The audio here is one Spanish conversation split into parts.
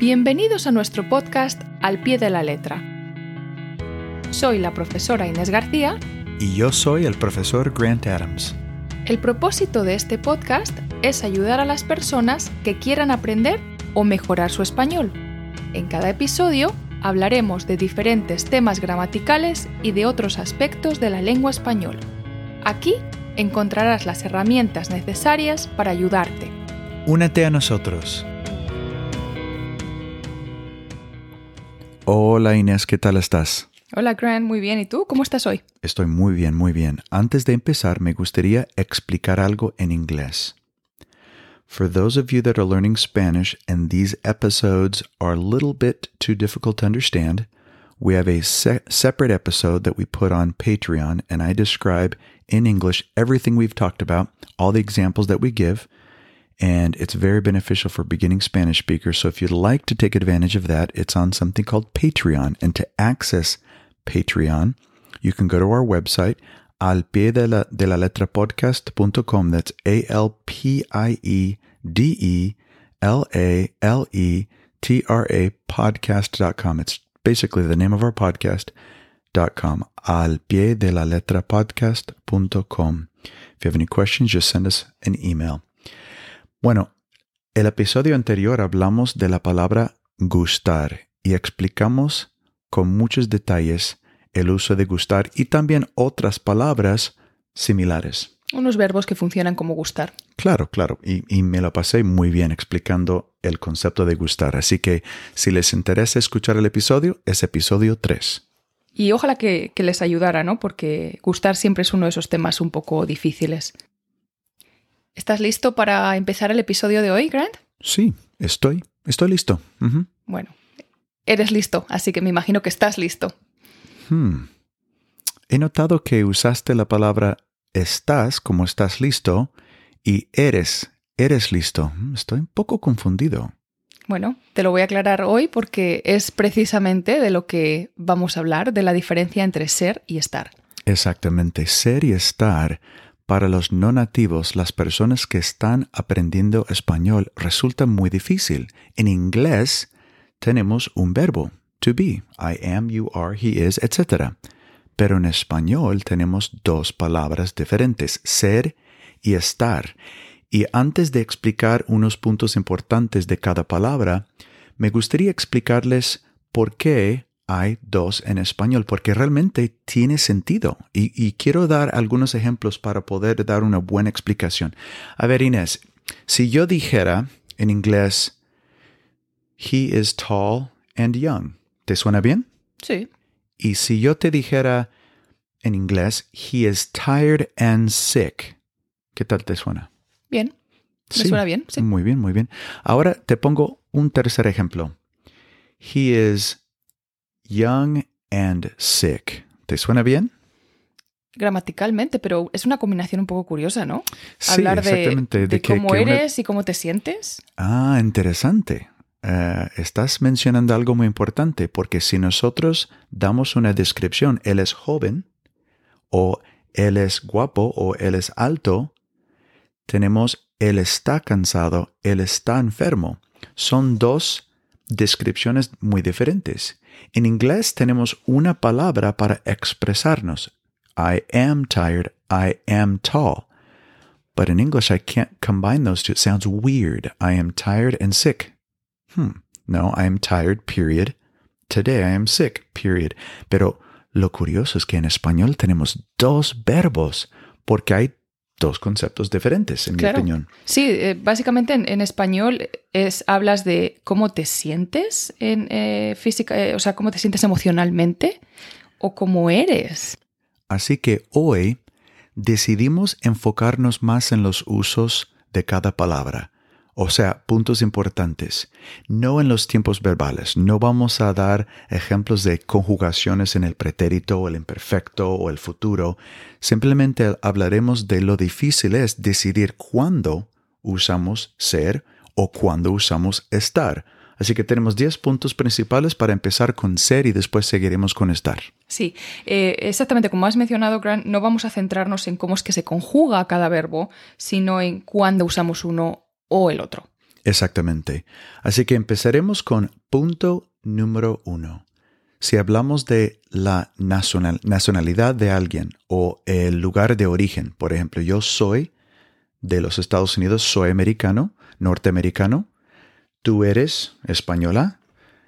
Bienvenidos a nuestro podcast Al pie de la letra. Soy la profesora Inés García Y yo soy el profesor Grant Adams. El propósito de este podcast es ayudar a las personas que quieran aprender o mejorar su español. En cada episodio hablaremos de diferentes temas gramaticales y de otros aspectos de la lengua española. Aquí encontrarás las herramientas necesarias para ayudarte. Únete a nosotros. Hola Inés, ¿qué tal estás? Hola Grant, muy bien. ¿Y tú? ¿Cómo estás hoy? Estoy muy bien, muy bien. Antes de empezar, me gustaría explicar algo en inglés. For those of you that are learning Spanish and these episodes are a little bit too difficult to understand, we have a se- separate episode that we put on Patreon, and I describe in English everything we've talked about, all the examples that we give, and it's very beneficial for beginning Spanish speakers. So if you'd like to take advantage of that, it's on something called Patreon. And to access Patreon, you can go to our website, al pie de la, de la letra podcast.com. That's A L P I E D E L A L E T R A podcast.com. It's basically the name of our podcast. Dot com, al pie de la letra podcast.com. If you have any questions, just send us an email. Bueno, el episodio anterior hablamos de la palabra gustar y explicamos con muchos detalles el uso de gustar y también otras palabras similares. Unos verbos que funcionan como gustar. Claro, claro, y, y, me lo pasé muy bien explicando el concepto de gustar. Así que si les interesa escuchar el episodio, es episodio 3. Y ojalá que, que les ayudara, ¿no? Porque gustar siempre es uno de esos temas un poco difíciles. ¿Estás listo para empezar el episodio de hoy, Grant? Sí, estoy. Estoy listo. Uh -huh. Bueno, eres listo, así que me imagino que estás listo. Hmm. He notado que usaste la palabra estás como estás listo y eres, eres listo. Estoy un poco confundido. Bueno, te lo voy a aclarar hoy porque es precisamente de lo que vamos a hablar, de la diferencia entre ser y estar. Exactamente, ser y estar para los no nativos, las personas que están aprendiendo español, resulta muy difícil. En inglés tenemos un verbo, to be, I am, you are, he is, etc. Pero en español tenemos dos palabras diferentes, ser y estar. Y antes de explicar unos puntos importantes de cada palabra, me gustaría explicarles por qué hay dos en español, porque realmente tiene sentido. Y, y, quiero dar algunos ejemplos para poder dar una buena explicación. A ver, Inés, si yo dijera en inglés, he is tall and young, ¿te suena bien? Sí. Y si yo te dijera en inglés, he is tired and sick, ¿qué tal te suena? Bien. ¿Me sí, suena bien? Sí. Muy bien, muy bien. Ahora te pongo un tercer ejemplo. He is young and sick. ¿Te suena bien? Gramaticalmente, pero es una combinación un poco curiosa, ¿no? Sí, Hablar exactamente. de, de, de que, cómo que eres una... y cómo te sientes. Ah, interesante. Uh, estás mencionando algo muy importante, porque si nosotros damos una descripción, él es joven, o él es guapo, o él es alto, tenemos él está cansado, él está enfermo. Son dos descripciones muy diferentes. En inglés tenemos una palabra para expresarnos. I am tired, I am tall. But in English, I can't combine those two. It sounds weird. I am tired and sick. Hmm. No, I am tired, period. Today I am sick, period. Pero lo curioso es que en español tenemos dos verbos porque hay dos conceptos diferentes, en claro. mi opinión. Sí, eh, básicamente en, en, español es hablas de cómo te sientes en eh, física, eh, o sea, cómo te sientes emocionalmente o cómo eres. Así que hoy decidimos enfocarnos más en los usos de cada palabra. O sea, puntos importantes. No en los tiempos verbales. No vamos a dar ejemplos de conjugaciones en el pretérito o el imperfecto o el futuro. Simplemente hablaremos de lo difícil es decidir cuándo usamos ser o cuándo usamos estar. Así que tenemos 10 puntos principales para empezar con ser y después seguiremos con estar. Sí, eh, exactamente como has mencionado, Grant, no vamos a centrarnos en cómo es que se conjuga cada verbo, sino en cuándo usamos uno o el otro. Exactamente. Así que empezaremos con punto número uno. Si hablamos de la nacional- nacionalidad de alguien o el lugar de origen, por ejemplo, yo soy de los Estados Unidos, soy americano, norteamericano, tú eres española,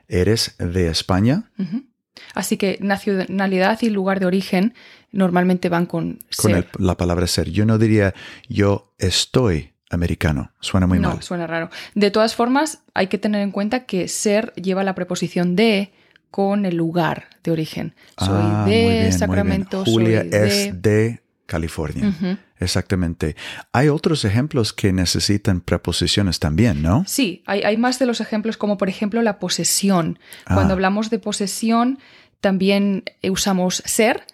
eres de España. Así que nacionalidad y lugar de origen normalmente van con con ser. el- la palabra ser. Yo no diría yo estoy americano, suena muy no, mal. suena raro. De todas formas, hay que tener en cuenta que ser lleva la preposición de con el lugar de origen. Soy Ah, muy de bien, muy bien. Sacramento, Julia soy de... es de California. Exactamente. Hay otros ejemplos que necesitan preposiciones también, ¿no? Sí, hay, hay más de los ejemplos, como por ejemplo la posesión. Cuando Ah. hablamos de posesión, también usamos ser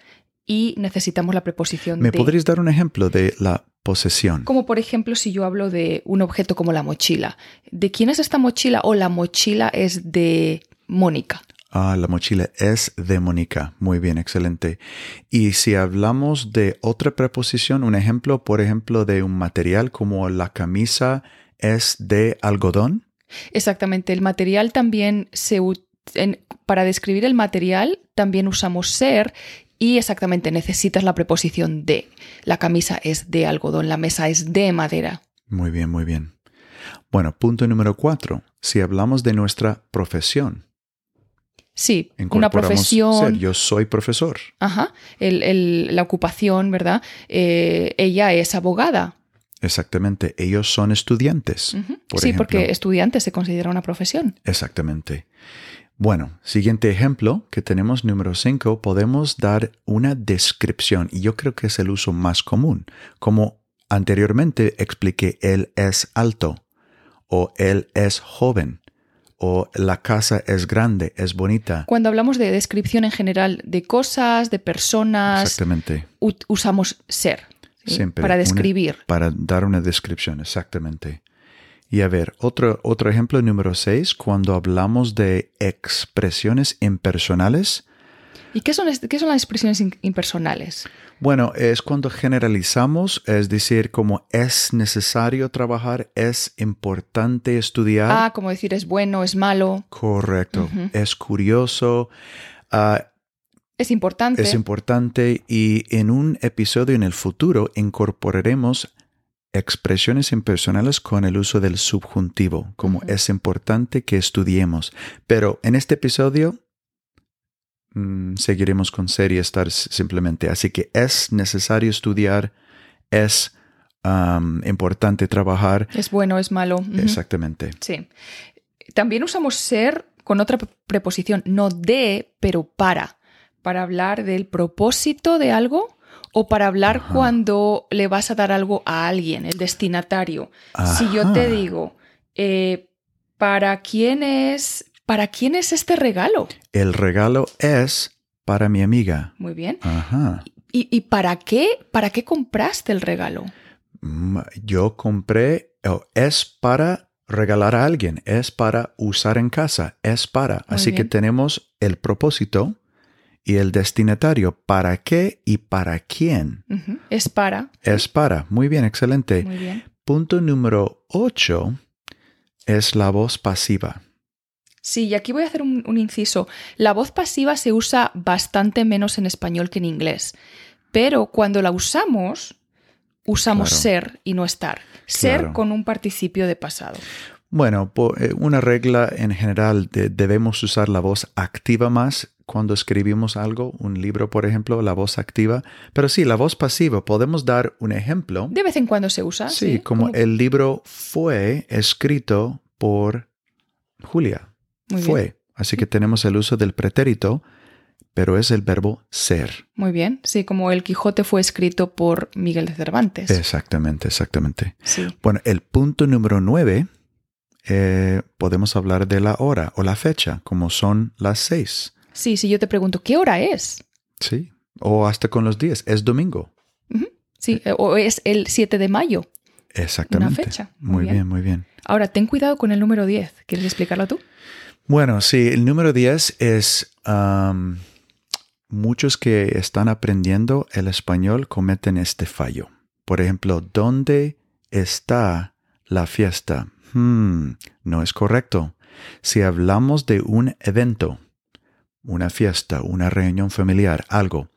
y necesitamos la preposición ¿Me de. podrías dar un ejemplo de la posesión? Como por ejemplo, si yo hablo de un objeto como la mochila. ¿De quién es esta mochila? O la mochila es de Mónica. Ah, la mochila es de Mónica. Muy bien, excelente. Y si hablamos de otra preposición, un ejemplo, por ejemplo, de un material como la camisa es de algodón. Exactamente. El material también se. para describir el material también usamos ser y exactamente necesitas la preposición de. La camisa es de algodón, la mesa es de madera. Muy bien, muy bien. Bueno, punto número cuatro. Si hablamos de nuestra profesión, Sí, una profesión. ser. Yo soy profesor. Ajá. el- el- la ocupación, ¿verdad? Eh, ella es abogada. Exactamente. Ellos son estudiantes. Por sí, ejemplo. porque estudiante se considera una profesión. Exactamente. Bueno, siguiente ejemplo que tenemos, número 5, podemos dar una descripción y yo creo que es el uso más común. Como anteriormente expliqué, él es alto o él es joven o la casa es grande, es bonita. Cuando hablamos de descripción en general de cosas, de personas, Exactamente. usamos ser ¿sí? Siempre. para una- describir. para dar una descripción, exactamente. Y a ver, otro, otro ejemplo número 6, cuando hablamos de expresiones impersonales, ¿Y qué son, qué son las expresiones impersonales? Bueno, es cuando generalizamos, es decir, como es necesario trabajar, es importante estudiar. Ah, como decir es bueno, es malo, Correcto. Es curioso, ah, es importante. es importante y en un episodio en el futuro incorporaremos expresiones impersonales con el uso del subjuntivo, como es importante que estudiemos. Pero en este episodio mm, seguiremos con ser y estar simplemente. Así que es necesario estudiar, es importante trabajar. Es bueno, es malo. Exactamente. Sí. También usamos ser con otra pre- preposición, no de, pero para, para hablar del propósito de algo o para hablar Ajá. cuando le vas a dar algo a alguien, el destinatario. Si yo te digo, eh, ¿para quién es, para quién es este regalo? El regalo es para mi amiga. Muy bien. Ajá. ¿Y, y para qué? ¿Para qué compraste el regalo? Mm, Yo compré, oh, es para regalar a alguien, es para usar en casa, es para. Muy Así que tenemos el propósito y el destinatario. ¿Para qué y para quién? Es para. Es para. Muy bien, excelente. Muy bien. Punto número 8 es la voz pasiva. Sí, y aquí voy a hacer un, un inciso. La voz pasiva se usa bastante menos en español que en inglés, pero cuando la usamos, usamos Claro. ser y no estar. Ser Claro. con un participio de pasado. Bueno, eh, una regla en general, de- debemos usar la voz activa más cuando escribimos algo, un libro, por ejemplo, la voz activa. Pero sí, la voz pasiva, podemos dar un ejemplo. De vez en cuando se usa. Sí, como el libro fue escrito por Julia. Muy fue. bien. Así que tenemos el uso del pretérito, pero es el verbo ser. Muy bien. Sí, como el Quijote fue escrito por Miguel de Cervantes. Exactamente, exactamente. Sí. Bueno, el punto número nueve, eh, podemos hablar de la hora o la fecha, como son las seis. Sí, si yo te pregunto, ¿qué hora es? Sí. O hasta con los días. Es domingo. Sí, eh, o es el 7 de mayo. Exactamente. fecha. Muy Muy bien. bien, muy bien. Ahora, ten cuidado con el número 10. ¿Quieres explicarlo tú? Bueno, sí, el número 10 es muchos que están aprendiendo el español cometen este fallo. Por ejemplo, ¿dónde está la fiesta? Hmm, no es correcto. Si hablamos de un evento, una fiesta, una reunión familiar, algo,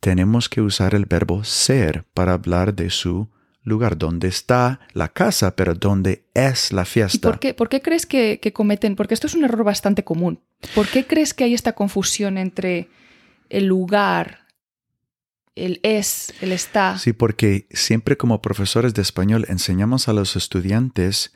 tenemos que usar el verbo ser para hablar de su lugar, donde está la casa, pero donde es la fiesta. ¿Por qué, por qué crees que, que, cometen? Porque esto es un error bastante común. ¿Por qué crees que hay esta confusión entre el lugar, el es, el está? Sí, porque siempre como profesores de español enseñamos a los estudiantes,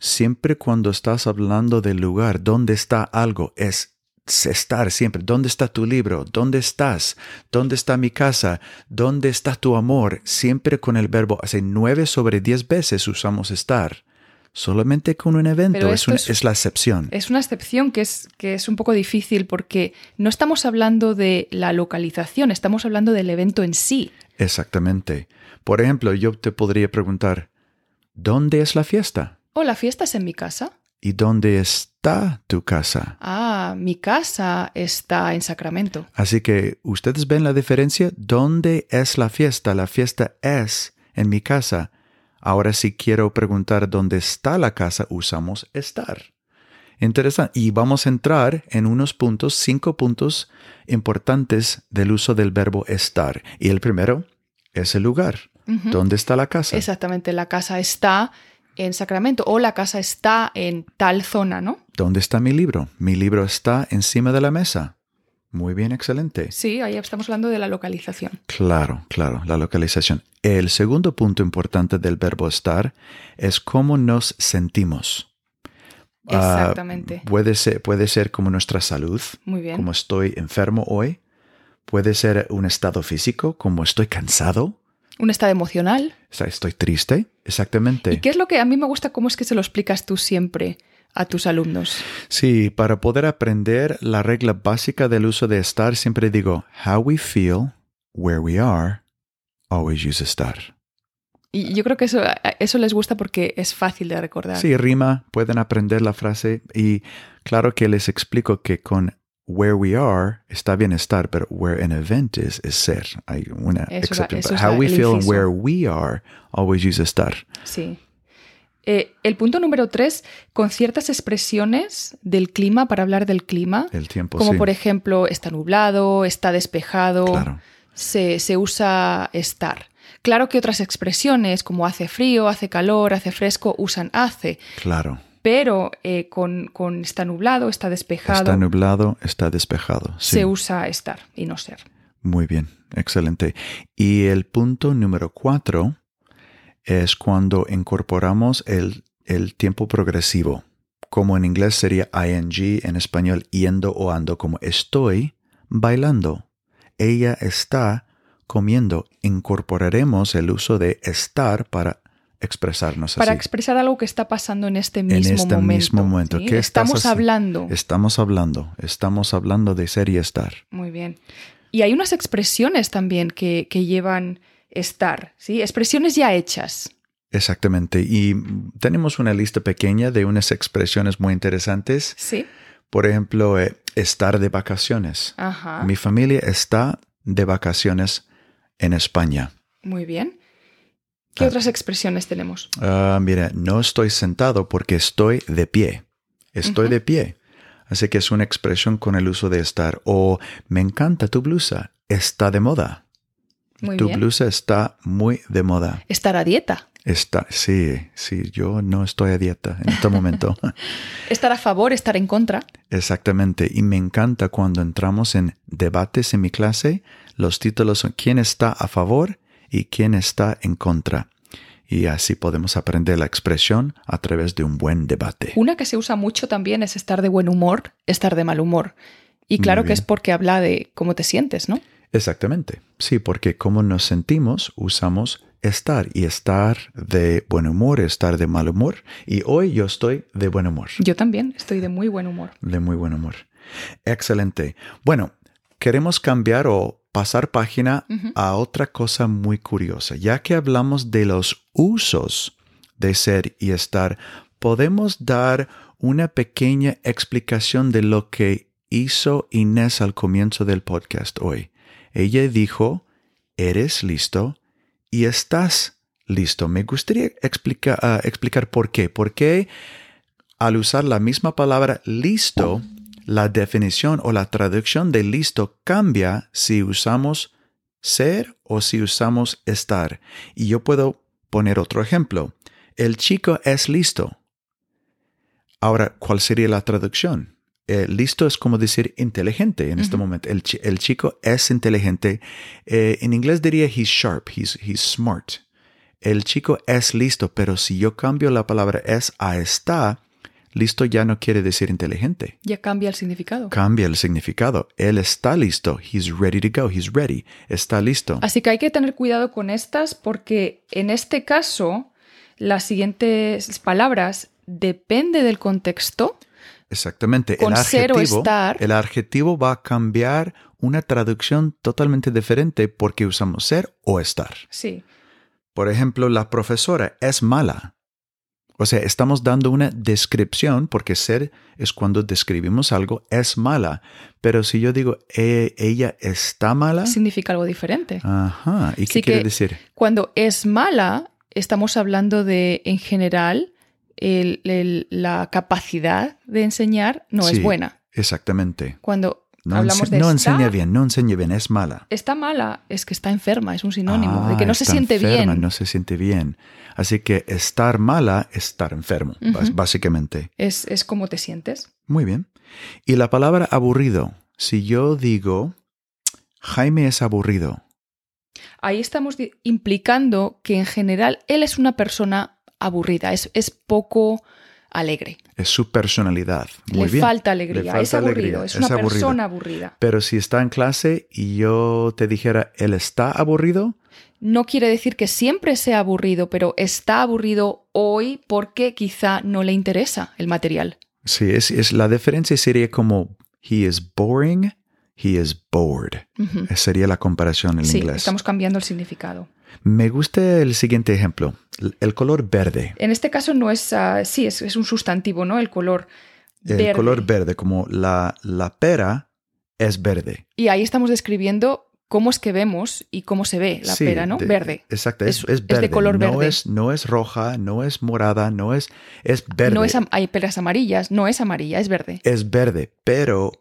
siempre cuando estás hablando del lugar, donde está algo, es estar siempre. ¿Dónde está tu libro? ¿Dónde estás? ¿Dónde está mi casa? ¿Dónde está tu amor? Siempre con el verbo, hace nueve sobre diez veces usamos estar. Solamente con un evento es, es, es, la excepción. Es una excepción que es, que es un poco difícil porque no estamos hablando de la localización, estamos hablando del evento en sí. Exactamente. Por ejemplo, yo te podría preguntar, ¿dónde es la fiesta? Oh, la fiesta es en mi casa. ¿Y dónde está tu casa? Ah, mi casa está en Sacramento. Así que ustedes ven la diferencia. ¿Dónde es la fiesta? La fiesta es en mi casa. Ahora si quiero preguntar dónde está la casa, usamos estar. Interesante. Y vamos a entrar en unos puntos, cinco puntos importantes del uso del verbo estar. Y el primero es el lugar. Uh -huh. ¿Dónde está la casa? Exactamente, la casa está en Sacramento o la casa está en tal zona, ¿no? ¿Dónde está mi libro? Mi libro está encima de la mesa. Muy bien, excelente. Sí, ahí estamos hablando de la localización. Claro, claro, la localización. El segundo punto importante del verbo estar es cómo nos sentimos. Exactamente. Uh, puede, ser, puede ser como nuestra salud, Muy bien. como estoy enfermo hoy. Puede ser un estado físico, como estoy cansado. Un estado emocional. Estoy triste, exactamente. ¿Y qué es lo que a mí me gusta? ¿Cómo es que se lo explicas tú siempre a tus alumnos? Sí, para poder aprender la regla básica del uso de estar, siempre digo, how we feel, where we are, always use estar. Y yo creo que eso, eso les gusta porque es fácil de recordar. Sí, rima, pueden aprender la frase y claro que les explico que con where we are está bien estar, pero where an event is es ser. Hay una Eso excepción. how la- we el feel and where we are, always use estar. Sí. Eh, el punto número tres, con ciertas expresiones del clima para hablar del clima, El tiempo, como sí. por ejemplo está nublado, está despejado, Claro. se, se usa estar. Claro que otras expresiones como hace frío, hace calor, hace fresco, usan hace, Claro. Pero eh, con, con está nublado, está despejado, Está nublado, está despejado. Sí. se usa estar y no ser. Muy bien, excelente. Y el punto número cuatro es cuando incorporamos el, el tiempo progresivo, como en inglés sería ing, en español yendo o ando, como estoy bailando. Ella está comiendo. Incorporaremos el uso de estar para expresarnos Para así. expresar algo que está pasando en este mismo este momento. mismo momento. ¿sí? ¿Qué Estamos hablando. Estamos hablando, estamos hablando de ser y estar. Muy bien. Y hay unas expresiones también que, que llevan estar, ¿sí? Expresiones ya hechas. Exactamente. Y tenemos una lista pequeña de unas expresiones muy interesantes. Sí. Por ejemplo, eh, estar de vacaciones. Ajá. Mi familia está de vacaciones en España. Muy bien. ¿Qué otras expresiones tenemos? Ah, mira, no estoy sentado porque estoy de pie. Estoy de pie. Así que es una expresión con el uso de estar. O me encanta tu blusa. Está de moda. Muy tu bien. blusa está muy de moda. Estar a dieta. Está, sí, sí, yo no estoy a dieta en este momento. Estar a favor, estar en contra. Exactamente. Y me encanta cuando entramos en debates en mi clase, los títulos son quién está a favor y quién está en contra. Y así podemos aprender la expresión a través de un buen debate. Una que se usa mucho también es estar de buen humor, estar de mal humor. Y claro que es porque habla de cómo te sientes, ¿no? Exactamente. Sí, porque como nos sentimos, usamos estar y estar de buen humor, estar de mal humor. Y hoy yo estoy de buen humor. Yo también estoy de muy buen humor. De muy buen humor. Excelente. Bueno, queremos cambiar o pasar página a otra cosa muy curiosa. Ya que hablamos de los usos de ser y estar, podemos dar una pequeña explicación de lo que hizo Inés al comienzo del podcast hoy. Ella dijo, eres listo y estás listo. Me gustaría explicar, ah, explicar por qué. ¿Por qué al usar la misma palabra listo, la definición o la traducción de listo cambia si usamos ser o si usamos estar? Y yo puedo poner otro ejemplo. El chico es listo. Ahora, ¿cuál sería la traducción? Eh, listo es como decir inteligente en este momento. El, chico es inteligente. Eh, en inglés diría he's sharp, he's, he's smart. El chico es listo, pero si yo cambio la palabra es a está, listo ya no quiere decir inteligente. Ya cambia el significado. Cambia el significado. Él está listo. He's ready to go. He's ready. Está listo. Así que hay que tener cuidado con estas porque en este caso las siguientes palabras depende del contexto. Exactamente. Con el ser o adjetivo, estar. el adjetivo va a cambiar una traducción totalmente diferente porque usamos ser o estar. Sí. Por ejemplo, la profesora es mala. O sea, estamos dando una descripción porque ser es cuando describimos algo, es mala. Pero si yo digo "E- ella está mala, Significa algo diferente. ajá, ¿y qué Sí quiere decir? Cuando es mala, estamos hablando de, en general, el- el- la capacidad de enseñar no es Sí. buena. Exactamente. Cuando No, hablamos de no está, enseña bien, no enseña bien, es mala. está mala, es que está enferma, es un sinónimo, Ah, de que no se está siente enferma, bien. No se siente bien. Así que estar mala es estar enfermo, básicamente. Es, es como te sientes. Muy bien. Y la palabra aburrido. Si yo digo, Jaime es aburrido. Ahí estamos implicando que en general él es una persona aburrida, es, es poco alegre. Es su personalidad. Muy Le bien. falta alegría, Le es aburrido, alegría, es una es persona aburrida. Pero si está en clase y yo te dijera, él está aburrido, No quiere decir que siempre sea aburrido, pero está aburrido hoy porque quizá no le interesa el material. sí, es, es la diferencia sería como he is boring, he is bored. Esa Sería la comparación en Sí, inglés. estamos cambiando el significado. Me gusta el siguiente ejemplo, el- el color verde. En este caso no es, ah, sí, es, es un sustantivo, ¿no? El color El verde. color verde, como la, la pera es verde. Y ahí estamos describiendo cómo es que vemos y cómo se ve la Sí, pera, ¿no? de- verde. Exacto, es, Es- es es de verde. color no verde. Es, no es roja, no es morada, no es, es verde. No es, hay peras amarillas, no es amarilla, es verde. es verde, pero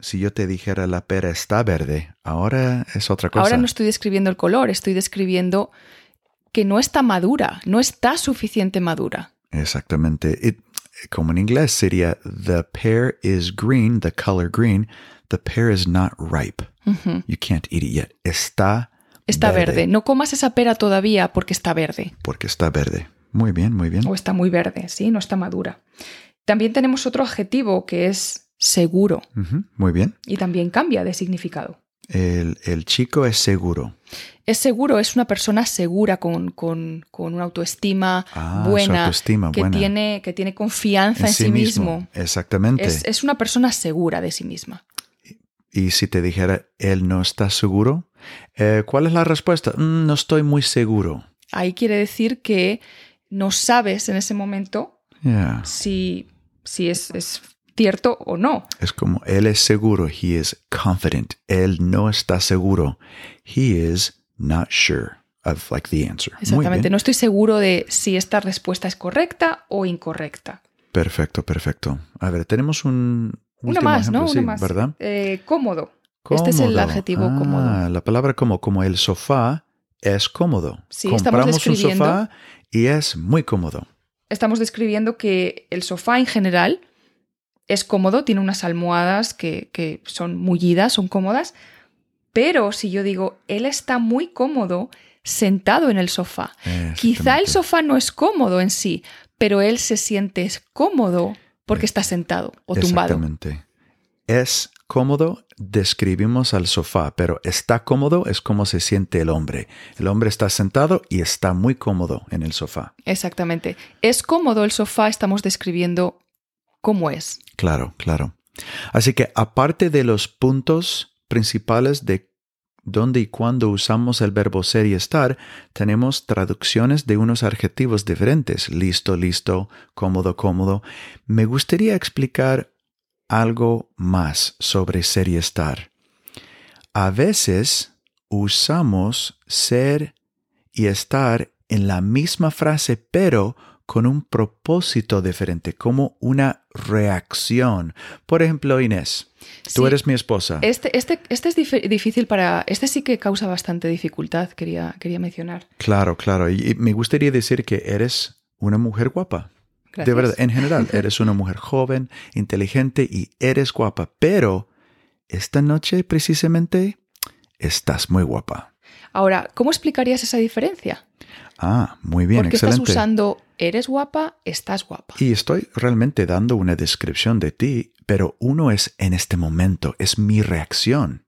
si yo te dijera la pera está verde, ahora es otra cosa. Ahora no estoy describiendo el color, estoy describiendo que no está madura, no está suficiente madura. Exactamente. It- como en inglés sería the pear is green, the color green, the pear is not ripe. You can't eat it yet. Está Está verde. No comas esa pera todavía porque está verde. porque está verde. Muy bien, muy bien. O está muy verde, ¿sí? No está madura. También tenemos otro adjetivo que es seguro Muy bien. y también cambia de significado. El, el chico es seguro. Es seguro, es una persona segura con, con- con una autoestima Ah, buena, autoestima que, buena. Tiene, que tiene confianza en, sí mismo. Exactamente. Es, es una persona segura de sí misma. Y si te dijera, él no está seguro, eh, ¿cuál es la respuesta? "Mm, no estoy muy seguro. Ahí quiere decir que no sabes en ese momento Yeah. si, si es, es cierto o no. Es como, él es seguro. He is confident. Él no está seguro. He is not sure of like the answer. Exactamente. No estoy seguro de si esta respuesta es correcta o incorrecta. Perfecto, perfecto. A ver, tenemos un Una más, ejemplo, ¿no? sí, Una más. ¿verdad? Eh, cómodo. Este es el adjetivo Ah, cómodo. La palabra como, como el sofá es cómodo. Sí, estamos Compramos un describiendo- sofá y es muy cómodo. Estamos describiendo que el sofá en general es cómodo, tiene unas almohadas que, que son mullidas, son cómodas, pero si yo digo, él está muy cómodo sentado en el sofá. Quizá el sofá no es cómodo en sí, pero él se siente cómodo porque está sentado o tumbado. Exactamente. Es cómodo, describimos al sofá, pero está cómodo es como se siente el hombre. El hombre está sentado y está muy cómodo en el sofá. Exactamente. Es cómodo el sofá, estamos describiendo cómo es. Claro, claro. Así que aparte de los puntos principales de dónde y cuándo usamos el verbo ser y estar, tenemos traducciones de unos adjetivos diferentes. Listo, listo, cómodo, cómodo. Me gustaría explicar algo más sobre ser y estar. A veces usamos ser y estar en la misma frase, pero con un propósito diferente, como una reacción. Por ejemplo, Inés, tú Sí. eres mi esposa. Este, este, este es dif- difícil para... Este sí que causa bastante dificultad, quería, quería mencionar. Claro, claro. Y y me gustaría decir que eres una mujer guapa. Gracias. De verdad, en general, eres una mujer joven, inteligente y eres guapa. Pero esta noche precisamente estás muy guapa. Ahora, ¿cómo explicarías esa diferencia? Ah, muy bien, Porque excelente. estás usando eres guapa, estás guapa. Y estoy realmente dando una descripción de ti, pero uno es en este momento, es mi reacción.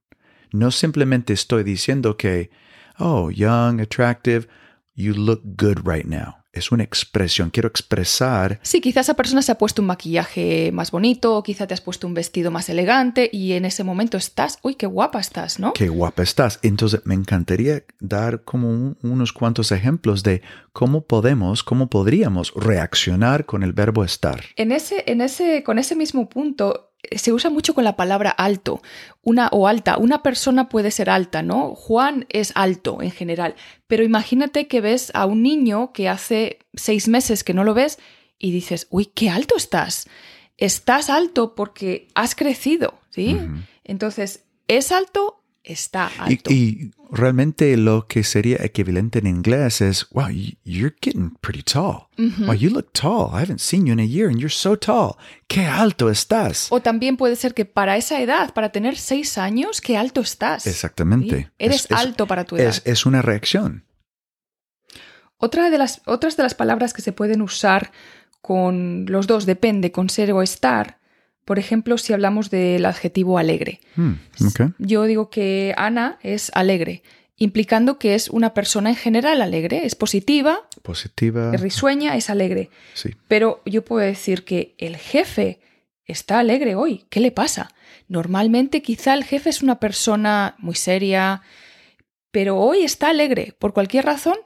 No simplemente estoy diciendo que, oh, young, attractive, you look good right now. Es una expresión, quiero expresar, Sí, quizá esa persona se ha puesto un maquillaje más bonito, o quizá te has puesto un vestido más elegante y en ese momento estás, uy, qué guapa estás, ¿no? qué guapa estás. Entonces me encantaría dar como un- unos cuantos ejemplos de cómo podemos, cómo podríamos reaccionar con el verbo estar. En ese, en ese, con ese mismo punto se usa mucho con la palabra alto, una o alta. Una persona puede ser alta, ¿no? Juan es alto en general, pero imagínate que ves a un niño que hace seis meses que no lo ves y dices, uy, qué alto estás. Estás alto porque has crecido, ¿sí? Entonces, es alto, está alto. y realmente lo que sería equivalente en inglés es, wow, you're getting pretty tall. Wow, you look tall. I haven't seen you in a year and you're so tall. Qué alto estás. O también puede ser que para esa edad, para tener seis años, qué alto estás. Exactamente. ¿sí? Eres Es- es- alto para tu edad. Es, es una reacción. Otra de las, otras de las palabras que se pueden usar con los dos, depende, con ser o estar, por ejemplo, si hablamos del adjetivo alegre. Ok. Yo digo que Ana es alegre, implicando que es una persona en general alegre, es positiva, Positiva. es risueña, es alegre. Sí. Pero yo puedo decir que el jefe está alegre hoy. ¿Qué le pasa? Normalmente quizá el jefe es una persona muy seria, pero hoy está alegre. Por cualquier razón,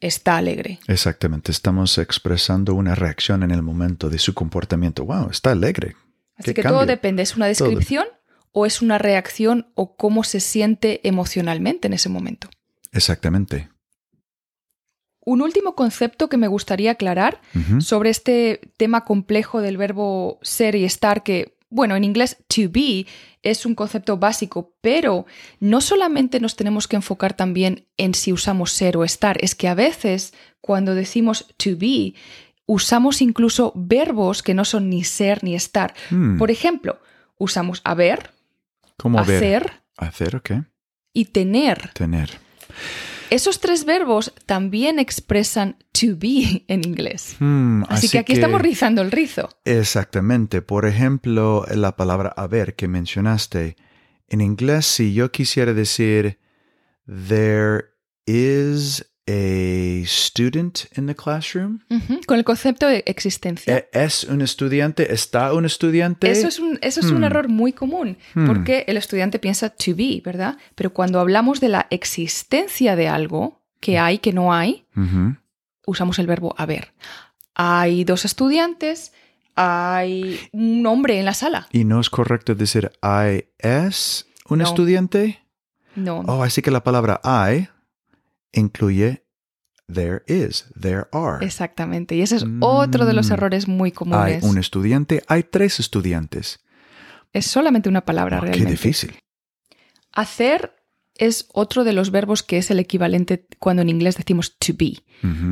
está alegre. Exactamente. Estamos expresando una reacción en el momento de su comportamiento. Wow, está alegre. Así ¿Qué que todo depende, ¿es una descripción o es una reacción o cómo se siente emocionalmente en ese momento? Exactamente. Un último concepto que me gustaría aclarar sobre este tema complejo del verbo ser y estar, que, bueno, en inglés to be es un concepto básico, pero no solamente nos tenemos que enfocar también en si usamos ser o estar, es que a veces cuando decimos to be, usamos incluso verbos que no son ni ser ni estar. Hmm, Por ejemplo, usamos haber, ¿Cómo ver? hacer ok. y tener. Tener. Esos tres verbos también expresan to be en inglés. Hmm, Así, que aquí estamos rizando el rizo. Exactamente. Por ejemplo, la palabra haber que mencionaste. En inglés, si yo quisiera decir, there is a student in the classroom. Con el concepto de existencia. ¿E- ¿Es un estudiante? ¿Está un estudiante? Eso es un, eso es un Hmm. error muy común, Hmm. porque el estudiante piensa to be, ¿verdad? Pero cuando hablamos de la existencia de algo que hay, que no hay, usamos el verbo haber. Hay dos estudiantes, hay un hombre en la sala. ¿Y no es correcto decir I es un No. estudiante? No. Oh, así que la palabra I incluye there is, there are. Exactamente. Y ese es otro de los Mm. errores muy Hay comunes. un estudiante, hay tres estudiantes. Es solamente una palabra Oh, qué realmente. difícil. Hacer es otro de los verbos que es el equivalente cuando en inglés decimos to be,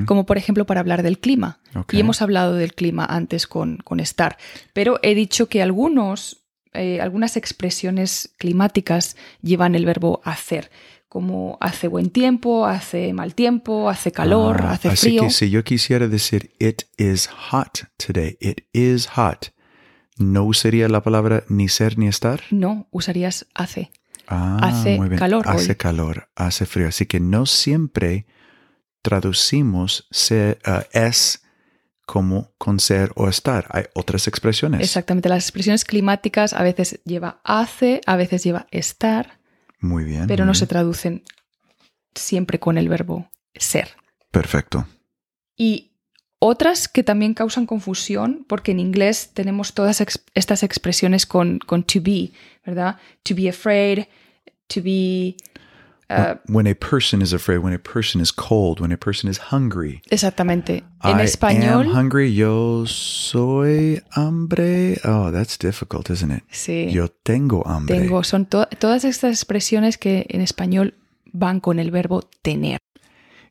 como por ejemplo para hablar del clima. Y hemos hablado del clima antes con, con estar, pero he dicho que algunos, eh, algunas expresiones climáticas llevan el verbo hacer, como hace buen tiempo, hace mal tiempo, hace calor, Ah, hace así frío. que si yo quisiera decir it is hot today, it is hot, ¿no usaría la palabra ni ser ni estar? No, usarías hace. Ah, Hace muy bien. calor Hace hoy. calor, hace frío. Así que no siempre traducimos se- ah, es como con ser o estar. Hay otras expresiones. Exactamente, las expresiones climáticas a veces lleva hace, a veces lleva estar, Muy bien. pero muy no bien. se traducen siempre con el verbo ser. Perfecto. Y otras que también causan confusión, porque en inglés tenemos todas ex- estas expresiones con, con to be, ¿verdad? To be afraid, to be Ah, when a person is afraid, when a person is cold, when a person is hungry. exactamente. En I español, am hungry. Yo soy hambre. Oh, that's difficult, isn't it? sí, Yo tengo hambre. tengo, son to- todas estas expresiones que en español van con el verbo tener.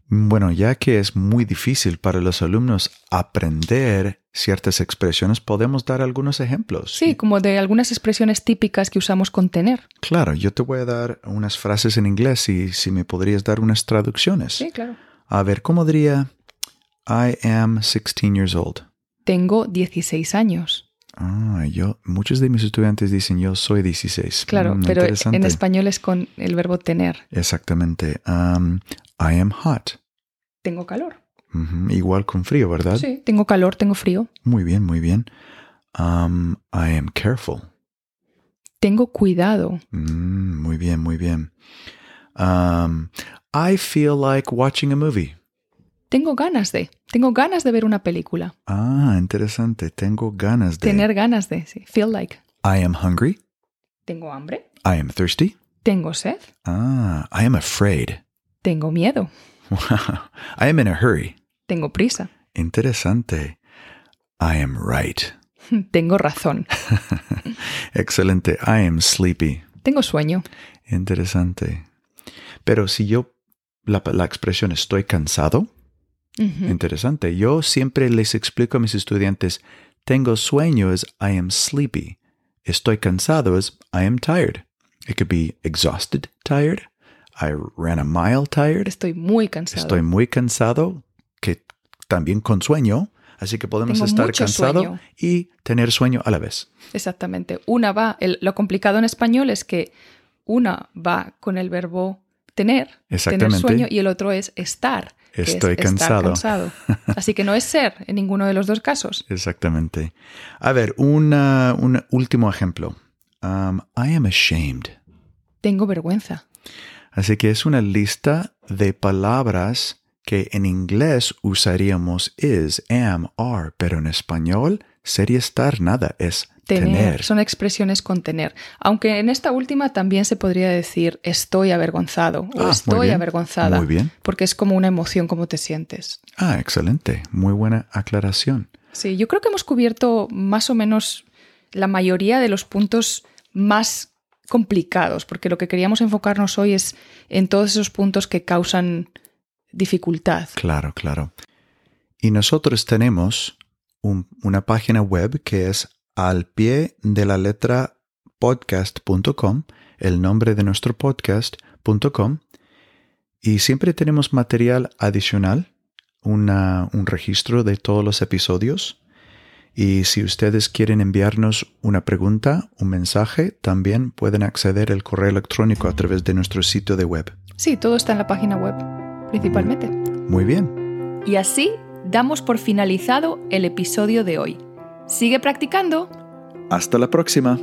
Bueno, ya que es muy difícil para los alumnos aprender ciertas expresiones, podemos dar algunos ejemplos. Sí, como de algunas expresiones típicas que usamos con tener. Claro, yo te voy a dar unas frases en inglés y si me podrías dar unas traducciones. Sí, claro. A ver, ¿cómo diría I am 16 years old? Tengo 16 años. Ah, yo, muchos de mis estudiantes dicen yo soy 16. Claro, Mm, pero en español es con el verbo tener. Exactamente. Um, I am hot. Tengo calor. Ujú, Igual con frío, ¿verdad? Sí, tengo calor, tengo frío. Muy bien, muy bien. Um, I am careful. Tengo cuidado. Mm, muy bien, muy bien. Um, I feel like watching a movie. Tengo ganas de. Tengo ganas de ver una película. Ah, interesante. Tengo ganas de. Tener ganas de. Sí. Feel like. I am hungry. Tengo hambre. I am thirsty. Tengo sed. Ah, I am afraid. Tengo miedo. Wow. I am in a hurry. Tengo prisa. Interesante. I am right. Tengo razón. Excelente. I am sleepy. Tengo sueño. Interesante. Pero si yo, la, la expresión estoy cansado, interesante. Yo siempre les explico a mis estudiantes, tengo sueño es I am sleepy. Estoy cansado es I am tired. It could be exhausted, tired. I ran a mile tired. Estoy muy cansado. Estoy muy cansado, que también con sueño. Así que podemos Tengo estar cansado sueño. y tener sueño a la vez. Exactamente. Una va. el- lo complicado en español es que una va con el verbo tener, tener sueño, y el otro es estar. es Estoy estar cansado. cansado. Así que no es ser en ninguno de los dos casos. Exactamente. A ver, una- un último ejemplo. Um, I am ashamed. Tengo vergüenza. Así que es una lista de palabras que en inglés usaríamos is, am, are, pero en español sería estar nada, es Tener. tener. Son expresiones con tener. Aunque en esta última también se podría decir estoy avergonzado o Ah, muy estoy bien, avergonzada. Muy bien. Porque es como una emoción, como te sientes. Ah, excelente. Muy buena aclaración. Sí, yo creo que hemos cubierto más o menos la mayoría de los puntos más complicados, porque lo que queríamos enfocarnos hoy es en todos esos puntos que causan dificultad. Claro, claro. Y nosotros tenemos un- una página web que es al pie de la letra podcast.com, el nombre de nuestro podcast.com, y siempre tenemos material adicional, una- un registro de todos los episodios. Y si ustedes quieren enviarnos una pregunta, un mensaje, también pueden acceder al correo electrónico a través de nuestro sitio de web. Sí, todo está en la página web, principalmente. Muy bien. Y así damos por finalizado el episodio de hoy. Sigue practicando. Hasta la próxima.